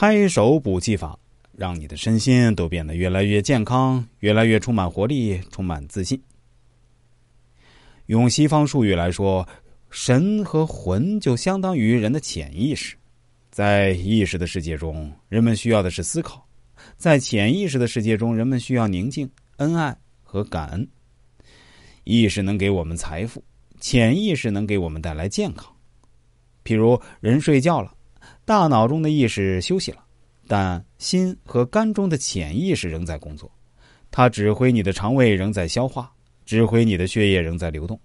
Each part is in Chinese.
拍手补气法，让你的身心都变得越来越健康，越来越充满活力，充满自信。用西方术语来说，神和魂就相当于人的潜意识。在意识的世界中，人们需要的是思考；在潜意识的世界中，人们需要宁静、恩爱和感恩。意识能给我们财富，潜意识能给我们带来健康。譬如人睡觉了，大脑中的意识休息了，但心和肝中的潜意识仍在工作，它指挥你的肠胃仍在消化。指挥你的血液仍在流动，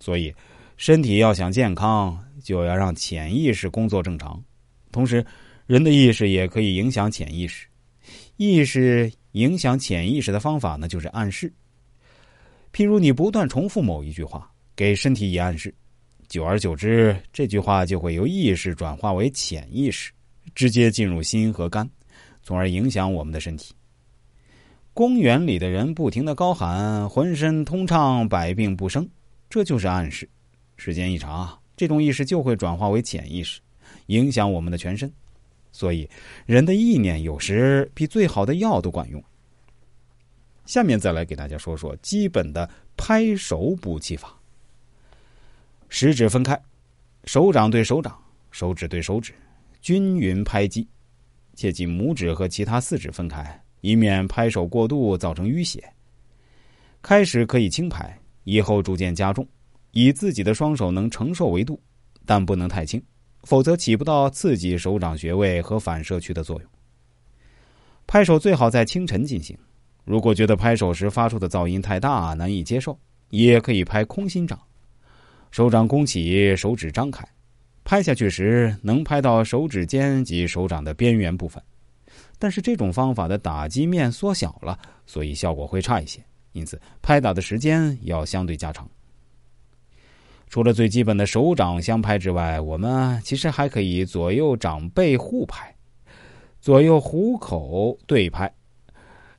所以身体要想健康，就要让潜意识工作正常。同时，人的意识也可以影响潜意识。意识影响潜意识的方法呢，就是暗示。譬如你不断重复某一句话，给身体以暗示，久而久之，这句话就会由意识转化为潜意识，直接进入心和肝，从而影响我们的身体。公园里的人不停的高喊“浑身通畅，百病不生”，这就是暗示。时间一长啊，这种意识就会转化为潜意识，影响我们的全身。所以，人的意念有时比最好的药都管用。下面再来给大家说说基本的拍手补气法：食指分开，手掌对手掌，手指对手指，均匀拍击，切记拇指和其他四指分开。以免拍手过度造成淤血。开始可以轻拍，以后逐渐加重，以自己的双手能承受为度，但不能太轻，否则起不到刺激手掌穴位和反射区的作用。拍手最好在清晨进行。如果觉得拍手时发出的噪音太大难以接受，也可以拍空心掌，手掌弓起，手指张开，拍下去时能拍到手指尖及手掌的边缘部分。但是这种方法的打击面缩小了，所以效果会差一些。因此，拍打的时间要相对加长。除了最基本的手掌相拍之外，我们其实还可以左右掌背互拍，左右虎口对拍，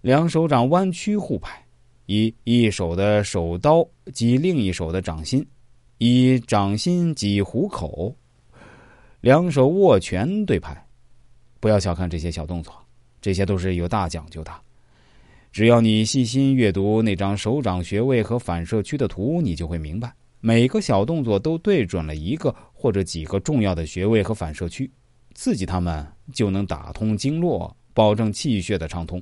两手掌弯曲互拍，以一手的手刀击另一手的掌心，以掌心挤虎口，两手握拳对拍。不要小看这些小动作。这些都是有大讲究的，只要你细心阅读那张手掌穴位和反射区的图，你就会明白，每个小动作都对准了一个或者几个重要的穴位和反射区，刺激它们就能打通经络，保证气血的畅通。